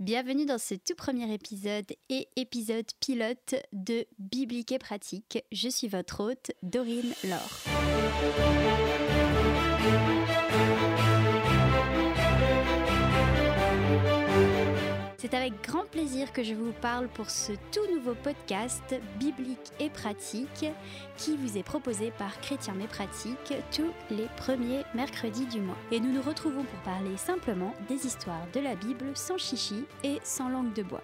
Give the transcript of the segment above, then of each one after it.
Bienvenue dans ce tout premier épisode et épisode pilote de Biblique et pratique. Je suis votre hôte, Dorine Laure. C'est avec grand plaisir que je vous parle pour ce tout nouveau podcast biblique et pratique qui vous est proposé par Chrétien mais pratique tous les premiers mercredis du mois. Et nous nous retrouvons pour parler simplement des histoires de la Bible sans chichi et sans langue de bois.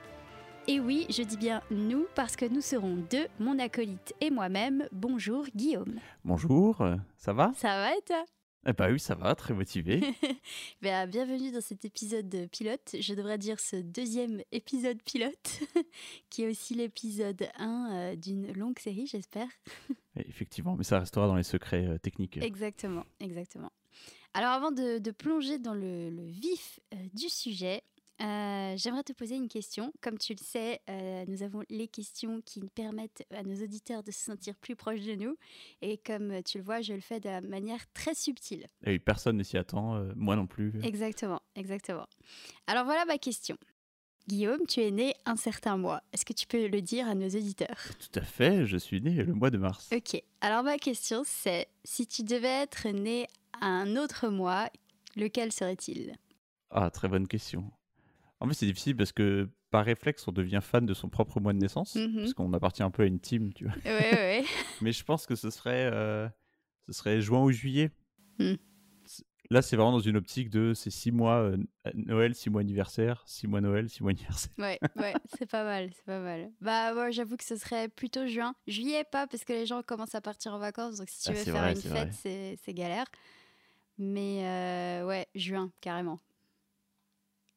Et oui, je dis bien nous parce que nous serons deux, mon acolyte et moi-même. Bonjour Guillaume. Bonjour, ça va? Ça va et toi? Eh bah oui, ça va, très motivé. ben, bienvenue dans cet épisode pilote. Je devrais dire ce deuxième épisode pilote, qui est aussi l'épisode 1 euh, d'une longue série, j'espère. Effectivement, mais ça restera dans les secrets euh, techniques. Exactement, exactement. Alors avant de, plonger dans le, vif euh, du sujet, euh, j'aimerais te poser une question. Comme tu le sais, euh, nous avons les questions qui permettent à nos auditeurs de se sentir plus proches de nous. Et comme tu le vois, je le fais de manière très subtile. Et personne ne s'y attend, euh, moi non plus. Exactement, exactement. Alors voilà ma question. Guillaume, tu es né un certain mois. Est-ce que tu peux le dire à nos auditeurs? Tout à fait, je suis né le mois de mars. Ok, alors ma question c'est, si tu devais être né à un autre mois, lequel serait-il? Ah, très bonne question. En fait, c'est difficile parce que par réflexe, on devient fan de son propre mois de naissance, mhm. parce qu'on appartient un peu à une team, tu vois. Ouais, ouais. Mais je pense que ce serait, euh, ce serait juin ou juillet. Hmm. Là, c'est vraiment dans une optique de c'est six mois euh, Noël, six mois anniversaire, six mois Noël, six mois anniversaire. Ouais, ouais, c'est pas mal, c'est pas mal. Bah, moi, j'avoue que ce serait plutôt juin. Juillet, pas, parce que les gens commencent à partir en vacances, donc si tu ah, veux faire une fête, c'est galère. Mais euh, ouais, juin, carrément.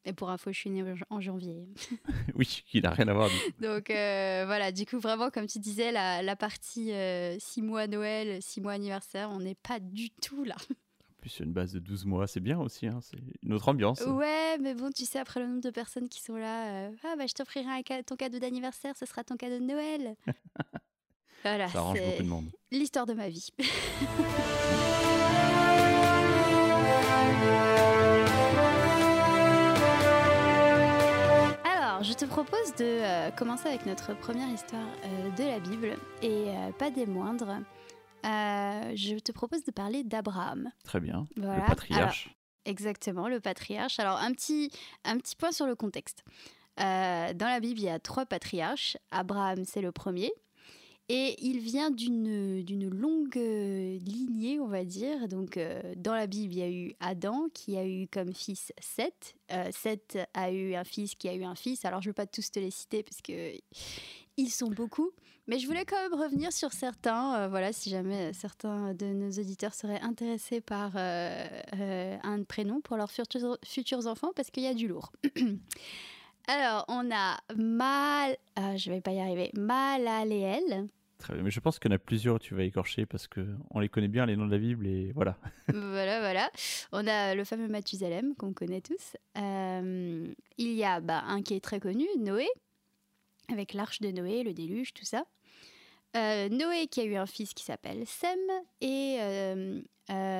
Et pour info, je suis née en janvier. oui, qui n'a rien à voir. Donc euh, voilà, du coup, vraiment, comme tu disais, la, partie 6 euh, mois Noël, 6 mois anniversaire, on n'est pas du tout là. En plus, une base de 12 mois, c'est bien aussi, hein, c'est une autre ambiance. Ouais, mais bon, tu sais, après le nombre de personnes qui sont là, euh, ah bah je t'offrirai ton cadeau d'anniversaire, ce sera ton cadeau de Noël. voilà, Ça arrange beaucoup de monde. L'histoire de ma vie. je te propose de euh, commencer avec notre première histoire euh, de la Bible et euh, pas des moindres. je te propose de parler d'Abraham. Très bien. Le patriarche. exactement, le patriarche. Alors, un petit, un petit point sur le contexte. dans la Bible, il y a trois patriarches. Abraham, c'est le premier. Et il vient d'une longue lignée, on va dire. Donc, euh, dans la Bible, il y a eu Adam qui a eu comme fils Seth. Euh, Seth a eu un fils qui a eu un fils. Alors, je ne vais pas tous te les citer parce que ils sont beaucoup. Mais je voulais quand même revenir sur certains. Euh, voilà, si jamais certains de nos auditeurs seraient intéressés par un prénom pour leurs futurs, futurs enfants, parce qu'il y a du lourd. Alors, on a Mal, je vais pas y arriver, Malaléel, Très bien, mais je pense qu'il y en a plusieurs tu vas écorcher parce qu'on les connaît bien, les noms de la Bible, et voilà. voilà, voilà. On a le fameux Mathusalem qu'on connaît tous. Euh, il y a bah, un qui est très connu, Noé, avec l'arche de Noé, le déluge, tout ça. Euh, Noé qui a eu un fils qui s'appelle Sem, et euh,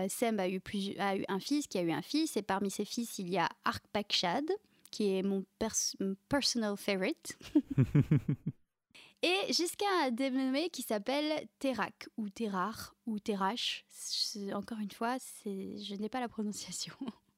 Sem a eu, a eu un fils qui a eu un fils, et parmi ses fils, il y a Arpakshad, qui est mon, mon personal favorite. Et jusqu'à un dénommé qui s'appelle Terak, ou Terar, ou Terach. Encore une fois, je n'ai pas la prononciation.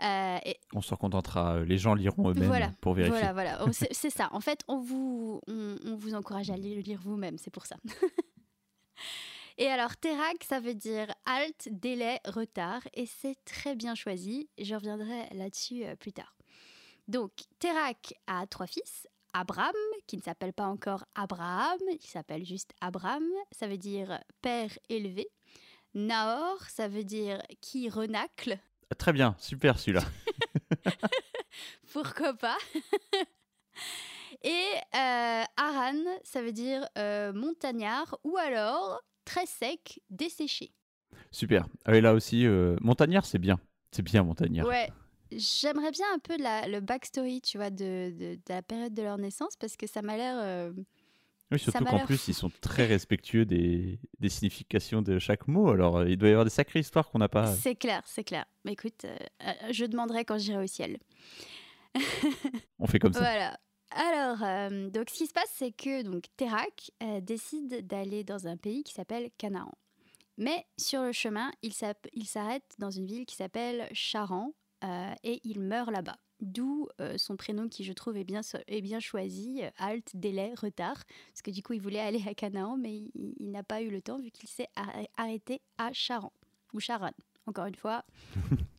Euh, on s'en contentera, les gens liront eux-mêmes pour vérifier. Voilà, voilà, c'est ça. En fait, on vous, on, vous encourage à le lire vous-même, c'est pour ça. Et alors, Terak, ça veut dire halt, délai, retard, et c'est très bien choisi. Je reviendrai là-dessus euh, plus tard. Donc, Terak a trois fils, Abraham, qui ne s'appelle pas encore Abraham, il s'appelle juste Abraham, ça veut dire père élevé. Nahor, ça veut dire qui renacle. Ah, très bien, super celui-là. Pourquoi pas? Et euh, Aran, ça veut dire euh, montagnard ou alors très sec, desséché. Super. Ah, et là aussi, euh, montagnard, c'est bien. C'est bien, montagnard. Ouais, J'aimerais bien un peu la, le backstory, tu vois, de, de, la période de leur naissance, parce que ça m'a l'air... Euh, oui, surtout qu'en plus, ils sont très respectueux des, des, significations de chaque mot. Alors, euh, il doit y avoir des sacrées histoires qu'on n'a pas. C'est clair, c'est clair. Mais écoute, euh, je demanderai quand j'irai au ciel. On fait comme ça. Voilà. Alors, euh, donc ce qui se passe, c'est que donc Terak euh, décide d'aller dans un pays qui s'appelle Canaan. Mais sur le chemin, il s'arrête dans une ville qui s'appelle Charan euh, et il meurt là-bas. D'où son prénom qui, je trouve, est bien, est bien choisi, halt, délai, retard. Parce que du coup, il voulait aller à Canaan, mais il, il n'a pas eu le temps vu qu'il s'est arrêté à Charan. Ou Charan, encore une fois.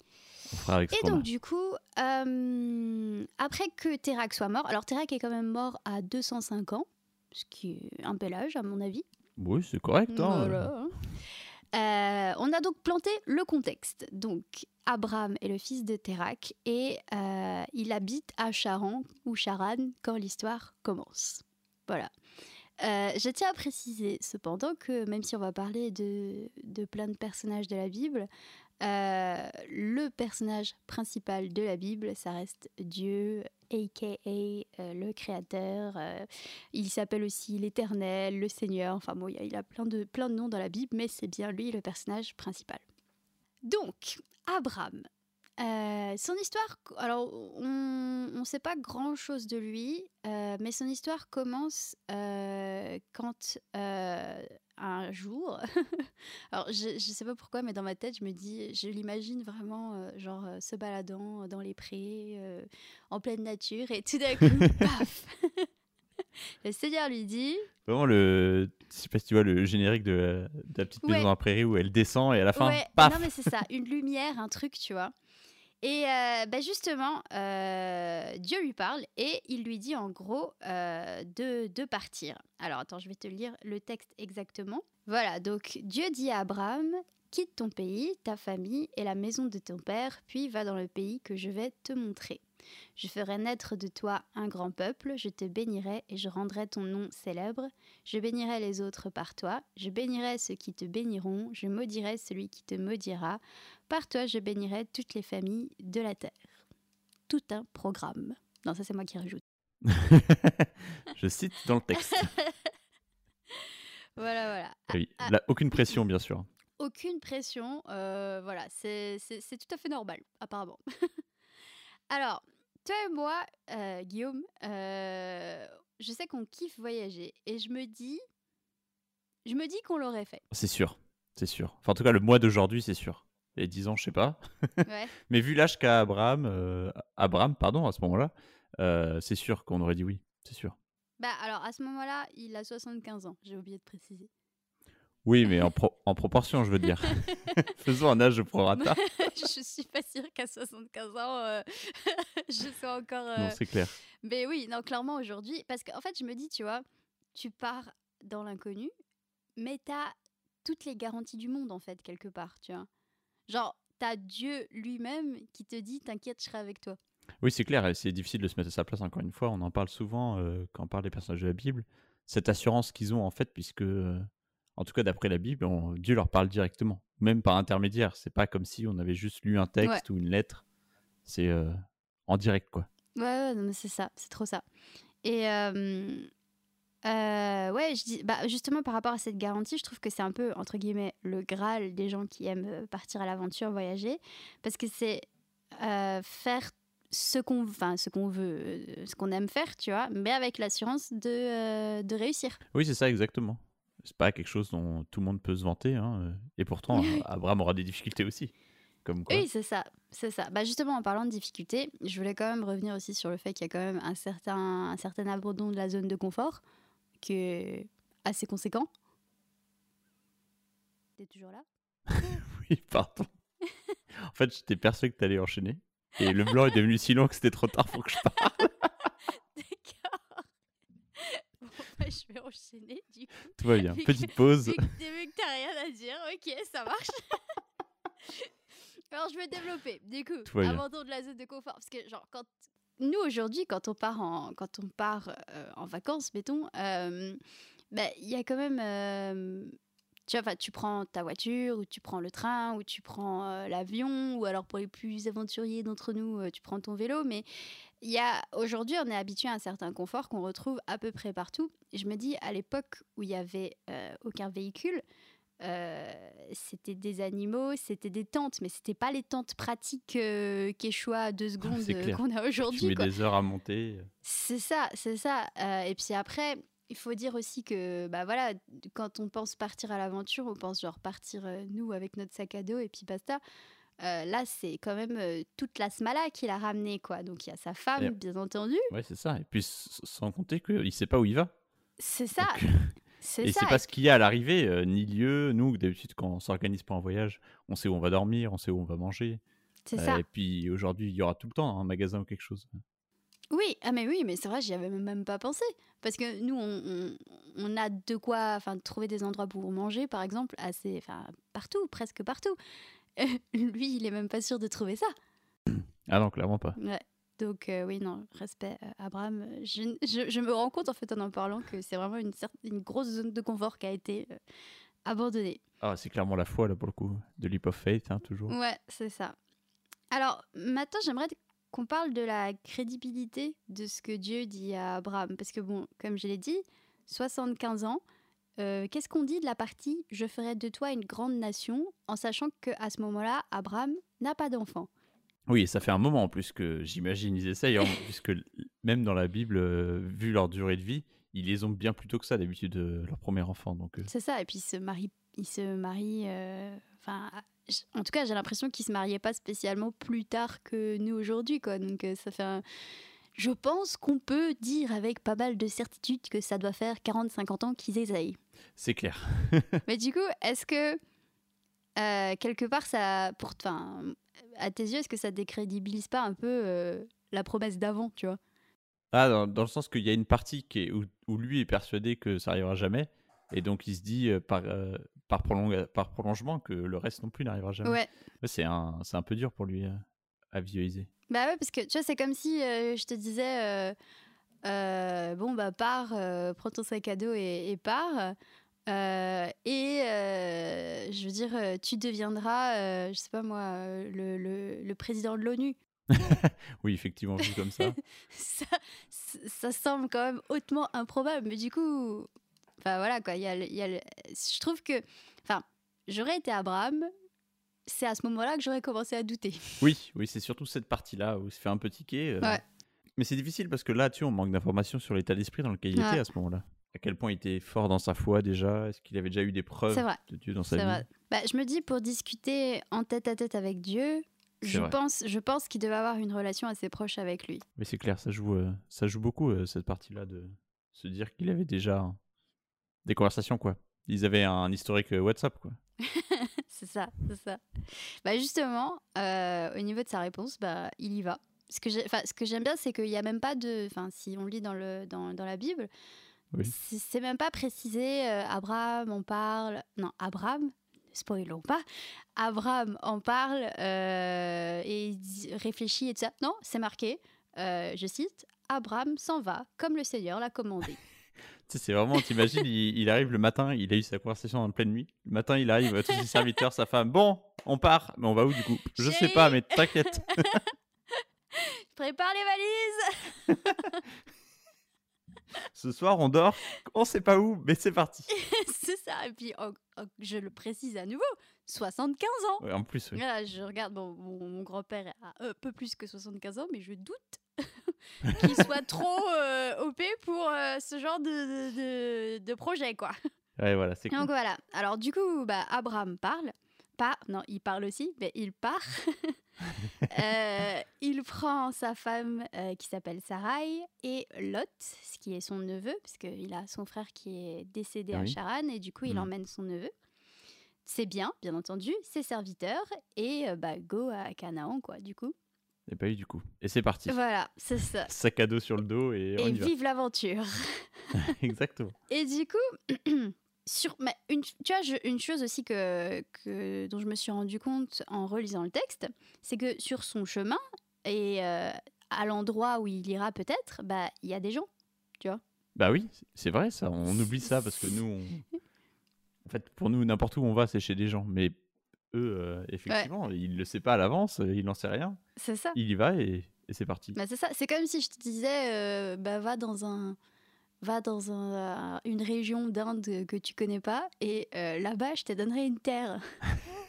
Et donc, du coup, euh, après que Terak soit mort, alors Terak est quand même mort à 205 ans, ce qui est un bel âge, à mon avis. Oui, c'est correct. Hein. Euh, on a donc planté le contexte. Donc, Abraham est le fils de Terak et euh, il habite à Charan ou Charan quand l'histoire commence. Voilà. je tiens à préciser cependant que même si on va parler de, de plein de personnages de la Bible, euh, le personnage principal de la Bible, ça reste Dieu, aka euh, le Créateur. Euh, il s'appelle aussi l'Éternel, le Seigneur. Enfin bon, il a plein de, plein de noms dans la Bible, mais c'est bien lui le personnage principal. Donc, Abraham. son histoire, alors on ne sait pas grand chose de lui, mais son histoire commence quand un jour. Alors, je ne sais pas pourquoi, mais dans ma tête, je me dis, je l'imagine vraiment, euh, genre, euh, se baladant dans les prés, euh, en pleine nature, et tout d'un coup, paf Le Seigneur lui dit. Vraiment, le. Je sais pas si tu vois le générique de, la petite maison dans la prairie où elle descend et à la fin, paf Non, mais c'est ça, une lumière, un truc, tu vois. Et euh, bah, justement, euh, Dieu lui parle et il lui dit en gros euh, de, de, partir. Alors attends, je vais te lire le texte exactement. Voilà, donc Dieu dit à Abraham, quitte ton pays, ta famille et la maison de ton père, puis va dans le pays que je vais te montrer. Je ferai naître de toi un grand peuple, je te bénirai et je rendrai ton nom célèbre. Je bénirai les autres par toi, je bénirai ceux qui te béniront, je maudirai celui qui te maudira. Par toi, je bénirai toutes les familles de la terre. Tout un programme. Non, ça c'est moi qui rajoute. je cite dans le texte. voilà, voilà. Oui, ah, ah. aucune pression, bien sûr. Aucune pression, euh, voilà, c'est tout à fait normal, apparemment. Alors, toi et moi, euh, Guillaume, euh, je sais qu'on kiffe voyager et je me dis, je me dis qu'on l'aurait fait. C'est sûr, c'est sûr. Enfin, en tout cas, le mois d'aujourd'hui, c'est sûr. Et 10 ans, je sais pas. Mais vu l'âge qu'a Abraham, euh, Abraham, pardon, à ce moment-là, c'est sûr qu'on aurait dit oui, c'est sûr. Bah alors, à ce moment-là, il a 75 ans, j'ai oublié de préciser. Oui, mais en, en proportion, je veux dire. Faisons un âge de prorata. je suis pas sûre qu'à 75 ans, euh, je sois encore. Non, euh, c'est clair. Mais oui, non, clairement aujourd'hui. Parce qu'en fait, je me dis, tu vois, tu pars dans l'inconnu, mais tu as toutes les garanties du monde, en fait, quelque part, tu vois. Genre, tu as Dieu lui-même qui te dit, t'inquiète, je serai avec toi. Oui, c'est clair, c'est difficile de se mettre à sa place, encore une fois. On en parle souvent euh, quand on parle des personnages de la Bible. Cette assurance qu'ils ont, en fait, puisque en tout cas d'après la Bible, Dieu leur parle directement, même par intermédiaire. C'est pas comme si on avait juste lu un texte ou une lettre. C'est euh, en direct, quoi. Ouais, ouais c'est ça, c'est trop ça. Et euh, ouais, je dis, bah, justement par rapport à cette garantie, je trouve que c'est un peu entre guillemets le graal des gens qui aiment euh, partir à l'aventure, voyager, parce que c'est faire ce qu'on enfin, ce qu'on veut, ce qu'on aime faire, tu vois, mais avec l'assurance de, de réussir. Oui, c'est ça exactement c'est pas quelque chose dont tout le monde peut se vanter. Hein. Euh, et pourtant, Abraham aura des difficultés aussi. Comme Oui, c'est ça, c'est ça. Bah justement, en parlant de difficultés, je voulais quand même revenir aussi sur le fait qu'il y a quand même un certain, un certain abandon de la zone de confort qui est assez conséquent. T'es toujours là? Oui, pardon. en fait, j'étais persuadé que t'allais enchaîner. Et le blanc est devenu si long que c'était trop tard pour que je parle. Je vais enchaîner du coup. Tout va bien. Petite pause. Vu que t'as rien à dire, ok, ça marche. Alors je vais développer. Du coup, abandon de la zone de confort. Parce que genre, quand nous aujourd'hui, quand on part en, quand on part, euh, en vacances, mettons, euh, bah, il y a quand même... Euh, tu vois, tu prends ta voiture, ou tu prends le train, ou tu prends l'avion, ou alors pour les plus aventuriers d'entre nous, tu prends ton vélo. Mais il y a aujourd'hui, on est habitué à un certain confort qu'on retrouve à peu près partout. Et je me dis, à l'époque où il y avait euh, aucun véhicule, euh, c'était des animaux, c'était des tentes, mais c'était pas les tentes pratiques euh, Quechua à deux secondes euh, clair. qu'on a Tu aujourd'hui. mets quoi. des heures à monter. C'est ça, c'est ça. Euh, et puis après, il faut dire aussi que, bah voilà, quand on pense partir à l'aventure, on pense genre partir euh, nous avec notre sac à dos et puis basta. Euh, là, c'est quand même euh, toute la smala qu'il a ramené, quoi. Donc il y a sa femme, Et- bien entendu. Ouais, c'est ça. Et puis sans compter qu'il sait pas où il va. C'est ça, Donc, et c'est pas ce qu'il y a à l'arrivée, ni lieu. Nous, d'habitude, quand on s'organise pour un voyage, on sait où on va dormir, on sait où on va manger. C'est ça. et puis aujourd'hui, il y aura tout le temps un magasin ou quelque chose. Oui, ah mais oui, mais c'est vrai, j'y avais même pas pensé. Parce que nous, on, on- on a de quoi enfin, trouver des endroits pour manger, par exemple, assez, enfin, partout, presque partout. Euh, Lui, il est même pas sûr de trouver ça. Ah non, clairement pas. Ouais. Donc euh, oui, non, respect, euh, Abraham. Je, je- je me rends compte, en fait, en en parlant, que c'est vraiment une, une grosse zone de confort qui a été euh, abandonnée. Ah, c'est clairement la foi, là, pour le coup. De leap of faith, hein, toujours. Ouais, c'est ça. Alors, maintenant, j'aimerais qu'on parle de la crédibilité de ce que Dieu dit à Abraham. Parce que, bon, comme je l'ai dit, 75 ans, euh, qu'est-ce qu'on dit de la partie « Je ferai de toi une grande nation » en sachant qu'à ce moment-là, Abraham n'a pas d'enfant? Oui, et ça fait un moment en plus que j'imagine ils essayent, hein, puisque même dans la Bible, euh, vu leur durée de vie, ils les ont bien plus tôt que ça d'habitude, euh, leur premier enfant. Donc, euh, C'est ça, et puis se marie, il se marie euh, enfin, en tout cas, j'ai l'impression qu'il se mariait pas spécialement plus tard que nous aujourd'hui, quoi. Donc euh, ça fait un... Je pense qu'on peut dire avec pas mal de certitude que ça doit faire 40-50 ans qu'ils essayent. c'est clair. Mais du coup, est-ce que euh, quelque part, ça, pour, enfin, à tes yeux, est-ce que ça décrédibilise pas un peu euh, la promesse d'avant, tu vois? Ah, dans, dans le sens qu'il y a une partie qui est, où, où lui est persuadé que ça arrivera jamais, et donc il se dit euh, par, par, prolonga- par prolongement que le reste non plus n'arrivera jamais. Ouais. Ouais, c'est un, peu dur pour lui euh, à visualiser. Bah ouais, parce que tu vois, c'est comme si euh, je te disais, euh, bon, bah pars, prends ton sac à dos et, et pars. Et je veux dire, tu deviendras, je sais pas moi, le, le- le président de l'ONU. Oui, effectivement, vu comme ça. ça, ça semble quand même hautement improbable. Mais du coup, enfin voilà quoi, il y a, le- il y a le- je trouve que, enfin, j'aurais été Abraham, c'est à ce moment-là que j'aurais commencé à douter. Oui, oui, c'est surtout cette partie-là où il se fait un peu tiquer. euh, Ouais. Mais c'est difficile parce que là, tu vois, on manque d'informations sur l'état d'esprit dans lequel il Ouais. était à ce moment-là. À quel point il était fort dans sa foi déjà? Est-ce qu'il avait déjà eu des preuves vrai. de Dieu dans sa vie? vrai. Bah, je me dis, pour discuter en tête à tête avec Dieu, je vrai. pense, je pense qu'il devait avoir une relation assez proche avec lui. Mais c'est clair, ça joue, euh, ça joue beaucoup euh, cette partie-là de se dire qu'il avait déjà des conversations quoi. Ils avaient un historique euh, WhatsApp quoi. c'est ça, c'est ça. Bah justement, euh, au niveau de sa réponse, bah, il y va. Ce que j'ai- enfin, ce que j'aime bien, c'est qu'il n'y a même pas de... Enfin, si on lit dans, le, dans, dans la Bible, Oui. c'est même pas précisé, euh, Abraham en parle... Non, Abraham, spoilons pas, Abraham en parle euh, et réfléchit et tout ça. Non, c'est marqué, je cite, Abraham s'en va comme le Seigneur l'a commandé. Tu sais, c'est vraiment, t'imagines, il, il arrive le matin, il a eu sa conversation en pleine nuit. Le matin, il arrive, tous ses serviteurs, sa femme. Bon, on part, mais on va où du coup? Je sais pas, mais t'inquiète. Prépare les valises Ce soir, on dort, on sait pas où, mais c'est parti. C'est ça. Et puis, en- en- je le précise à nouveau, 75 ans. Ouais, en plus, oui. Voilà, je regarde, bon, mon, mon grand-père a un peu plus que 75 ans, mais je doute qu'il soit trop euh, OP pour euh, ce genre de, de, projet, quoi. Ouais, voilà, c'est cool. Donc voilà. Alors du coup, bah, Abraham parle. Pas, non, il parle aussi, mais il part. Euh, il prend sa femme euh, qui s'appelle Sarai et Lot, ce qui est son neveu, parce qu'il a son frère qui est décédé Ah à. Charan, et du coup, il Mhm. emmène son neveu. C'est bien, bien entendu, ses serviteurs, et euh, bah, go à Canaan, quoi, du coup. Et pas eu du coup. Et c'est parti. Voilà, c'est ça. Sac à dos sur le dos et on Et y va. vive l'aventure. Exactement. Et du coup, sur, mais une, tu vois, je- une chose aussi que, que, dont je me suis rendu compte en relisant le texte, c'est que sur son chemin et euh, à l'endroit où il ira peut-être, bah il y a des gens. Bah oui, c'est vrai ça. On oublie ça parce que nous, on... en fait, pour nous, n'importe où on va, c'est chez des gens. Mais eux, euh, effectivement, ils le savent pas à l'avance, euh, ils n'en savent rien. C'est ça. Il y va et, et c'est parti. Bah, c'est ça. C'est comme si je te disais, euh, bah va dans un va dans un- une région d'Inde que tu connais pas et euh, là-bas, je te donnerai une terre.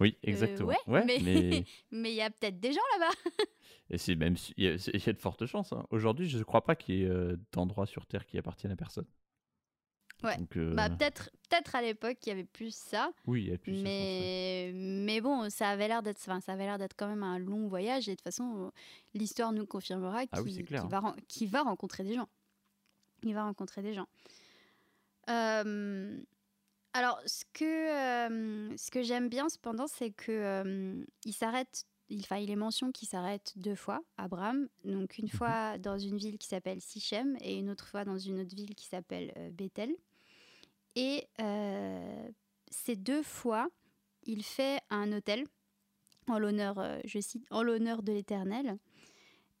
Oui, exactement. Ouais, mais- il y a peut-être des gens là-bas. et c'est même il y, a c'est- il y a de fortes chances. hein. Aujourd'hui, je ne crois pas qu'il y ait d'endroits sur Terre qui appartiennent à personne. Ouais. Donc, euh, Bah, peut-être peut-être à l'époque, il y avait plus ça. oui, il y a plus. sens, ouais. Mais, mais bon, ça avait l'air d'être, enfin, ça avait l'air d'être quand même un long voyage et de toute façon, l'histoire nous confirmera Ah oui, qu'il qu'il va, va rencontrer des gens. Il va rencontrer des gens. Euh, alors, ce que, euh, ce que j'aime bien cependant, c'est que il s'arrête. Il, enfin, il est mention qu'il s'arrête deux fois, Abraham. Donc, une Mhm. fois dans une ville qui s'appelle Sichem et une autre fois dans une autre ville qui s'appelle euh, Bethel. Et euh, ces deux fois, il fait un hôtel en l'honneur, euh, je cite, en l'honneur de l'Éternel.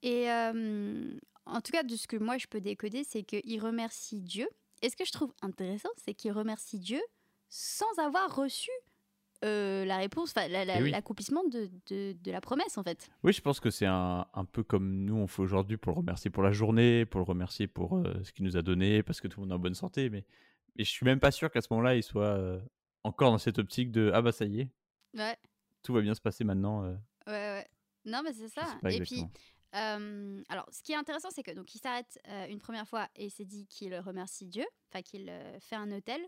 Et euh, en tout cas, de ce que moi je peux décoder, c'est qu'il remercie Dieu. Et ce que je trouve intéressant, c'est qu'il remercie Dieu sans avoir reçu euh, la réponse, enfin la- la- Eh oui. l'accomplissement de, de- de la promesse en fait. Oui, je pense que c'est un, un peu comme nous on fait aujourd'hui pour le remercier pour la journée, pour le remercier pour euh, ce qu'il nous a donné, parce que tout le monde est en bonne santé. Mais, mais je suis même pas sûr qu'à ce moment-là, il soit euh, encore dans cette optique de ah bah ça y est, Ouais, tout va bien se passer maintenant. euh, ouais, ouais. Non, mais c'est ça. Et puis. Euh, alors, ce qui est intéressant, c'est que donc il s'arrête une première fois et s'est dit qu'il remercie Dieu, enfin qu'il fait un hôtel.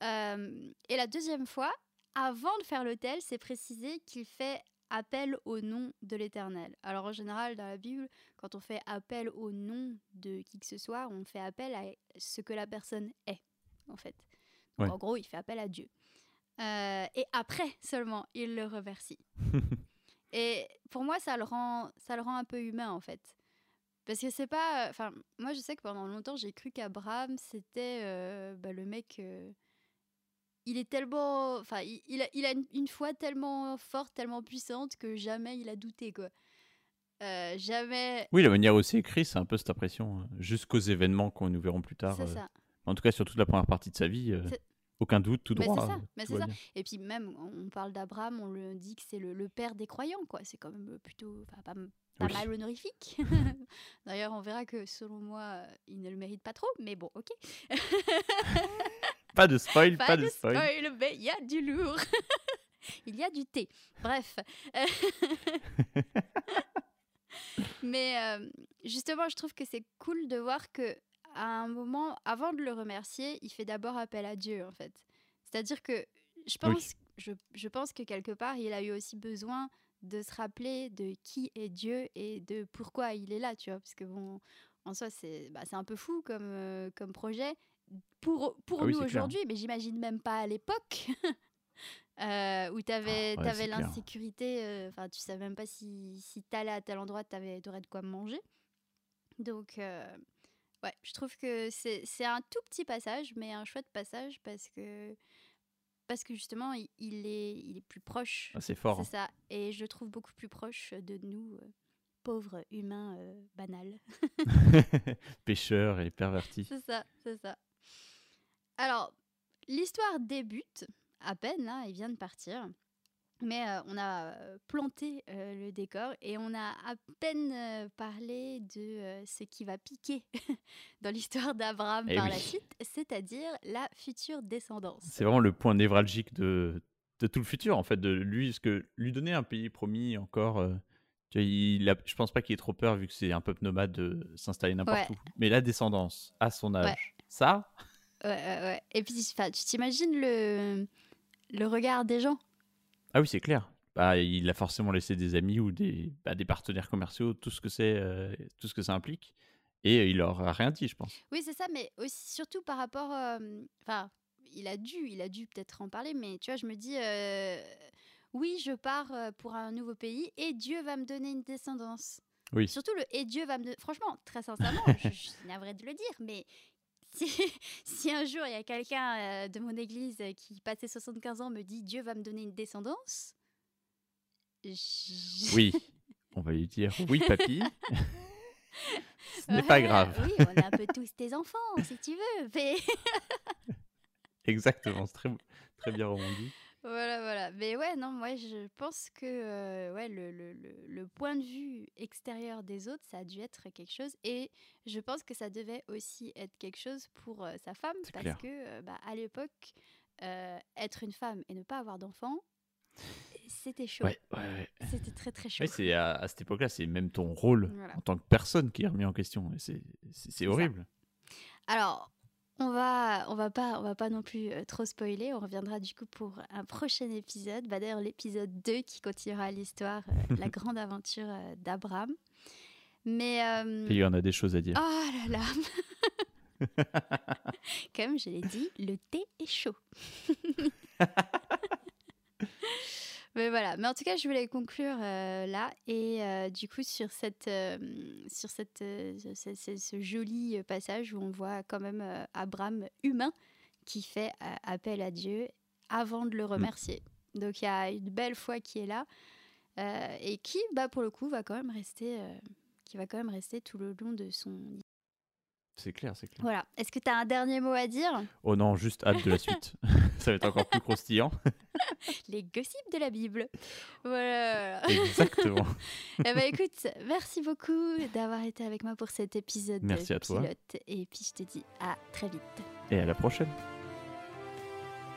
Et la deuxième fois, avant de faire l'hôtel, c'est précisé qu'il fait appel au nom de l'Éternel. Alors en général, dans la Bible, quand on fait appel au nom de qui que ce soit, on fait appel à ce que la personne est, en fait. Donc, Ouais. En gros, il fait appel à Dieu. Euh, et après seulement, il le remercie. Et pour moi, ça le rend, ça le rend un peu humain en fait. Parce que c'est pas. Enfin, moi je sais que pendant longtemps j'ai cru qu'Abraham c'était euh, bah, le mec. euh, il est tellement. Enfin, il, il a, il a une, foi tellement forte, tellement puissante que jamais il a douté quoi. Euh, jamais. Oui, la manière aussi écrit, c'est un peu cette impression, hein, jusqu'aux événements qu'on nous verrons plus tard. C'est euh, ça. En tout cas, sur toute la première partie de sa vie, euh, aucun doute, tout Mais c'est droit. ça, euh, mais c'est ça. bien. Et puis même, on parle d'Abraham, on le dit que c'est le, le père des croyants, quoi. C'est quand même plutôt, enfin, pas, pas Oui. mal honorifique. D'ailleurs, on verra que selon moi, euh, il ne le mérite pas trop, mais bon, ok. Pas de spoil, Pas, pas, de de spoil. spoil, mais il y a du lourd. il y a du thé. Bref. mais euh, justement, je trouve que c'est cool de voir que à un moment, avant de le remercier, il fait d'abord appel à Dieu, en fait. C'est-à-dire que je Oui. pense, je, je pense que quelque part, il a eu aussi besoin de se rappeler de qui est Dieu et de pourquoi il est là, tu vois. Parce que bon, en soi, c'est bah, un peu fou comme, euh, comme projet pour, pour Ah oui, nous aujourd'hui, mais j'imagine même pas à l'époque. euh, où tu avais, Ah, ouais, l'insécurité, euh, enfin tu savais même pas si, si t'allais à tel endroit, tu aurais de quoi manger. Donc, euh, ouais, je trouve que c'est c'est un tout petit passage, mais un chouette passage parce que, parce que justement, il, il est, il est plus proche. Ah, c'est fort. C'est ça. Et je le trouve beaucoup plus proche de nous, euh, pauvres humains euh, banals. hein. Pêcheur et perverti. c'est ça, c'est ça. Alors, l'histoire débute à peine, là, il vient de partir. Mais euh, on a euh, planté euh, le décor et on a à peine euh, parlé de ce qui va piquer dans l'histoire d'Abraham Eh par oui. la suite, c'est-à-dire la future descendance. C'est vraiment le point névralgique de, de tout le futur, en fait, de lui, parce que lui donner un pays promis encore, tu vois, il a, je pense pas qu'il ait trop peur vu que c'est un peuple nomade de s'installer n'importe Ouais. où. Mais la descendance, à son âge, Ouais. ça, Ouais. Et puis, tu t'imagines le, le regard des gens ah oui, c'est clair. Bah, il a forcément laissé des amis ou des, bah, des partenaires commerciaux, tout ce que c'est, euh, tout ce que ça implique. Et euh, il leur a rien dit, je pense. Oui, c'est ça, mais aussi surtout par rapport. euh, Enfin, il a dû, il a dû peut-être en parler, mais tu vois, je me dis, euh, oui, je pars pour un nouveau pays et Dieu va me donner une descendance. Oui. Surtout le et Dieu va me. Franchement, très sincèrement, je, je suis navrée de le dire, mais si, si un jour il y a quelqu'un euh, de mon église euh, qui, passé 75 ans, me dit Dieu va me donner une descendance? je- Oui, on va lui dire oui, papy. Ce n'est Ouais, pas grave. Oui, on est un peu tous tes enfants, si tu veux. Mais... Exactement, c'est très, très bien rebondi. Voilà, voilà. Mais ouais, non, moi, je pense que euh, ouais, le, le- le- le point de vue extérieur des autres, ça a dû être quelque chose. Et je pense que ça devait aussi être quelque chose pour euh, sa femme. Parce clair. que, euh, bah, à l'époque, être une femme et ne pas avoir d'enfant, c'était chaud. Ouais, ouais, ouais. C'était très, très chaud. C'est à, à cette époque-là, c'est même ton rôle Voilà. en tant que personne qui est remis en question. C'est, ça. horrible. Alors, on va, on va pas, on va pas non plus euh, trop spoiler. On reviendra du coup pour un prochain épisode. Bah, D'ailleurs, l'épisode 2 qui continuera l'histoire, euh, la grande aventure euh, d'Abraham. Mais euh, il y en a des choses à dire. oh là là, comme je l'ai dit, le thé est chaud. Mais voilà. Mais en tout cas, je voulais conclure euh, là et euh, du coup sur cette, euh, sur cette, ce, ce- ce joli passage où on voit quand même Abraham humain qui fait appel à Dieu avant de le remercier. Donc il y a une belle foi qui est là et qui, bah pour le coup, va quand même rester, qui va quand même rester tout le long de son. C'est clair, c'est clair. Voilà. Est-ce que tu as un dernier mot à dire? Oh non, juste hâte de la suite. Ça va être encore plus croustillant. Les gossips de la Bible. Voilà. Exactement. Eh ben, écoute, merci beaucoup d'avoir été avec moi pour cet épisode Merci à toi. Et puis je te dis à très vite. Et à la prochaine.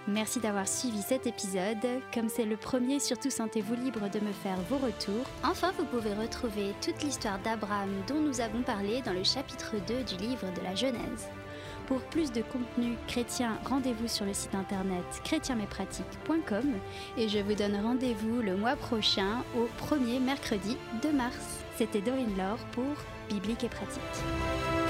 Merci d'avoir suivi cet épisode. Comme c'est le premier, surtout sentez-vous libre de me faire vos retours. Enfin, vous pouvez retrouver toute l'histoire d'Abraham dont nous avons parlé dans le chapitre 2 du livre de la Genèse. Pour plus de contenu chrétien, rendez-vous sur le site internet chrétienmespratiques.com et je vous donne rendez-vous le mois prochain au premier mercredi de mars. C'était Dorine Laure pour Biblique et pratique.